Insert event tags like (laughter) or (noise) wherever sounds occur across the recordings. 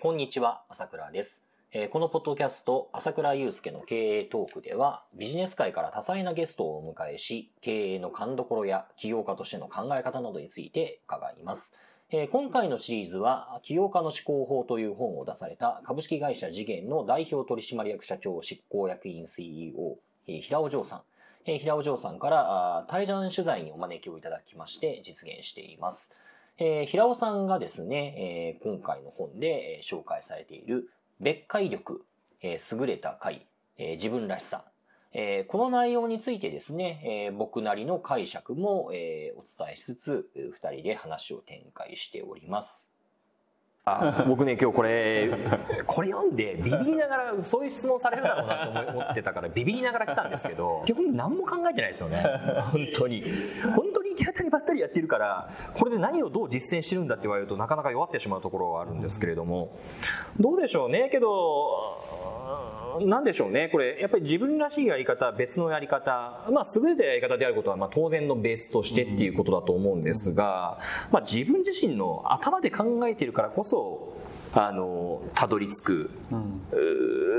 こんにちは、朝倉です。えーこのポッドキャスト、朝倉祐介の経営トークでは、ビジネス界から多彩なゲストをお迎えし、経営の勘どころや起業家としての考え方などについて伺います。えー今回のシリーズは、起業家の思考法という本を出された株式会社次元の代表取締役社長執行役員 CEO、えー平尾城さん。え平尾城さんから対談取材にお招きをいただきまして実現しています。えー平尾さんがですね、えー今回の本で、紹介されている別解力、えー優れた解、えー自分らしさ、えーこの内容についてですね、えー僕なりの解釈も、えーお伝えしつつ、二人で話を展開しております。僕ね今日これこれ読んでビビりながらそういう質問されるだろうなと思ってたからビビりながら来たんですけど基本何も考えてないですよね。本当に。本当に行き当たりばったりやってるからこれで何をどう実践してるんだって言われるとなかなか弱ってしまうところはあるんですけれども。どうでしょうねけどなんでしょうね。これやっぱり自分らしいやり方別のやり方まあ優れたやり方であることはまあ当然のベースとしてっていうことだと思うんですが、まあ、自分自身の頭で考えているからこそあのたどり着く、う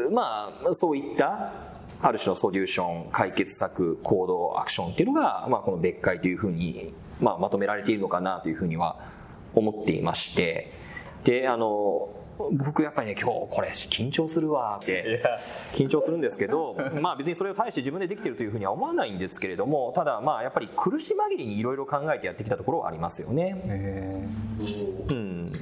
ーまあそういったある種のソリューション解決策行動アクションっていうのが、まあ、この別解というふうに、まあ、まとめられているのかなというふうには思っていましてであの僕やっぱりね今日これ緊張するわって緊張するんですけど (laughs) まあ別にそれを大して自分でできてるというふうには思わないんですけれどもただまあやっぱり苦し紛れにいろいろ考えてやってきたところはありますよね。うん。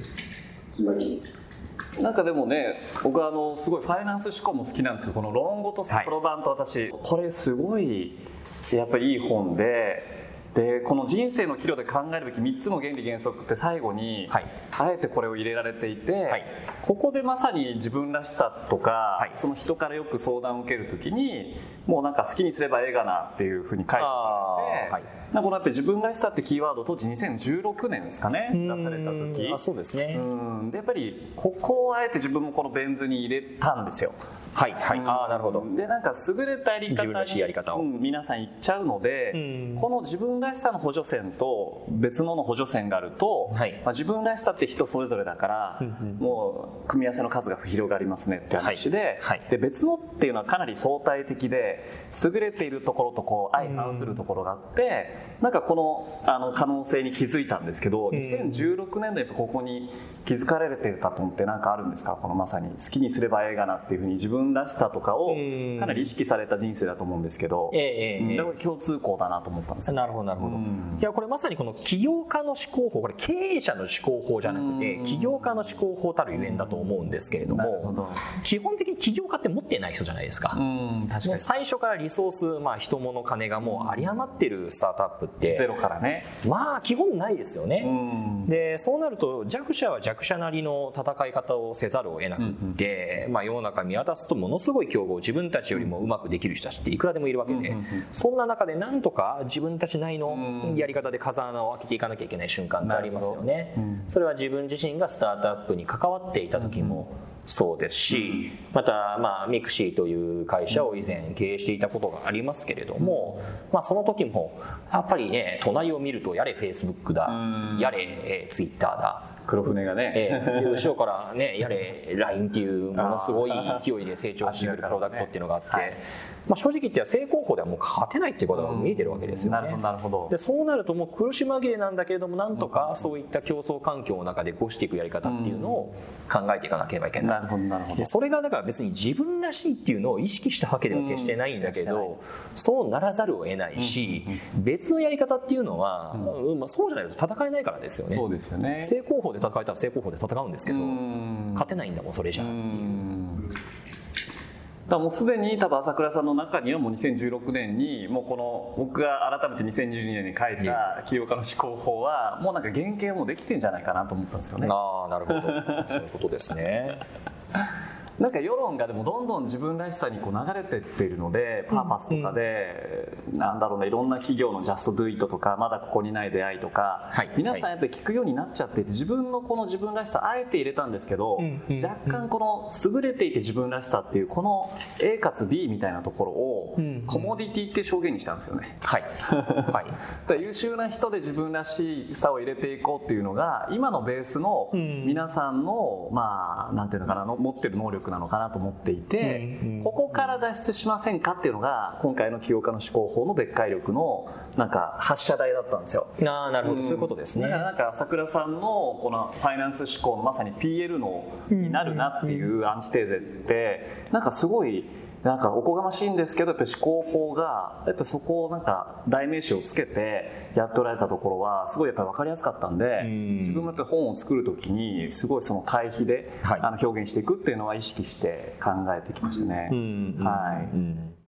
なんかでもね僕はあのすごいファイナンス思考も好きなんですけどこの「論語とはいプロ版と私、これすごいやっぱりいい本ででこの人生の岐路で考えるべき3つの原理原則って最後に、はい。あえてこれを入れられていて、はい。ここでまさに自分らしさとか、はい。その人からよく相談を受けるときにもうなんか好きにすればええがなっていうふうに書いてあって、はいなんかこのやっぱり自分らしさってキーワード当時2016年ですかね出された時。あそうですね。うん。でやっぱりここをあえて自分もこのベン図に入れたんですよ。はいはい。ああなるほど。でなんか優れたやり方にやり方を。うん皆さん言っちゃうので、うん。この自分らしさの補助線と別のの補助線があると、はい。まあ、自分らしさって人それぞれだから、うんうん。もう組み合わせの数が広がりますねって話で,、はい。はい。で別のっていうのはかなり相対的で優れているところとこう相反するところがあって、なんかこのあの可能性に気づいたんですけど、ん。2016年度やっぱここに気づかれてたと思って何かあるんですか？このまさに好きにすればええがなっていうふうに自分らしさとかをうん。かなり意識された人生だと思うんですけど、ええええ共通項だなと思ったんですよ。なるほどなるほど、うん。いやこれまさにこの起業家の思考法これ経営者の思考法じゃなくてうん。起業家の思考法たるゆえんだと思うんですけれどもなるほど。基本的に起業家って持ってない人じゃないですか、うん、確かに。最初からリソース、まあ、人物金がもう有り余ってるスタートアップって。ゼロからね。まあ基本ないですよね、んでそうなると弱者は弱者なりの戦い方をせざるを得なくって、まあ、世の中見渡すとものすごい競合自分たちよりもうまくできる人たちっていくらでもいるわけで、そんな中でなんとか自分たちなりのうん。やり方で風穴を開けていかなきゃいけない瞬間ってありますよね、うん。それは自分自身がスタートアップに関わっていた時もそうですし、また、まあ、ミクシーという会社を以前経営していたことがありますけれども、まあ、その時もやっぱりね隣を見るとやれフェイスブックだ、うん。やれ、えー、ツイッターだ。黒船がね。えーで後ろからねやれ LINE っていうものすごい勢いで成長してくるプロダクトっていうのがあって、はいまあ、正直言っては正攻法ではもう勝てないっていうことが見えてるわけですよね。でそうなるともう苦し紛れなんだけれどもなんとかそういった競争環境の中でこうしていくやり方っていうのを考えていかなければいけない。なるほど、なるほどで。それがだから別に自分らしいっていうのを意識したわけでは決してないんだけどそうならざるを得ないし別のやり方っていうのは、うんまあ、そうじゃないと戦えないからですよねそうですよね。正攻法で戦えたら正攻法で戦うんですけどうん勝てないんだもんそれじゃうんだからもうすでに多分朝倉さんの中にはもう2016年にもうこの僕が改めて2012年に書いた起業家の思考法はもうなんか原型はもうできてんじゃないかなと思ったんですよね。ああなるほど。そういうことですねなんか世論がでもどんどん自分らしさにこう流れてっているのでパーパスとかで、なんだろうねいろんな企業のジャストドゥイットとかまだここにない出会いとか、はい。皆さんやっぱり聞くようになっちゃっていて自分のこの自分らしさあえて入れたんですけど、若干この優れていて自分らしさっていうこの A かつ B みたいなところをうんコモディティっていう表現にしたんですよね。はい。(laughs) はい。優秀な人で自分らしさを入れていこうっていうのが今のベースのうん。皆さんの、まあなんていうのかなの持ってる能力なのかなと思っていて、うんうんここから脱出しませんかっていうのが今回の起業家の思考法の別解力のなんか発射台だったんですよ。ああなるほど、ん。そういうことですね。だからなんか朝倉さんのこのファイナンス思考のまさに PL のになるなっていうアンチテーゼってなんかすごいなんかおこがましいんですけどやっぱり思考法がやっぱそこをなんか代名詞をつけてやっておられたところはすごいやっぱり分かりやすかったんでうん。自分もやっぱり本を作る時にすごいその対比ではい。あの表現していくっていうのは意識して考えてきましたね。うん。はい。うん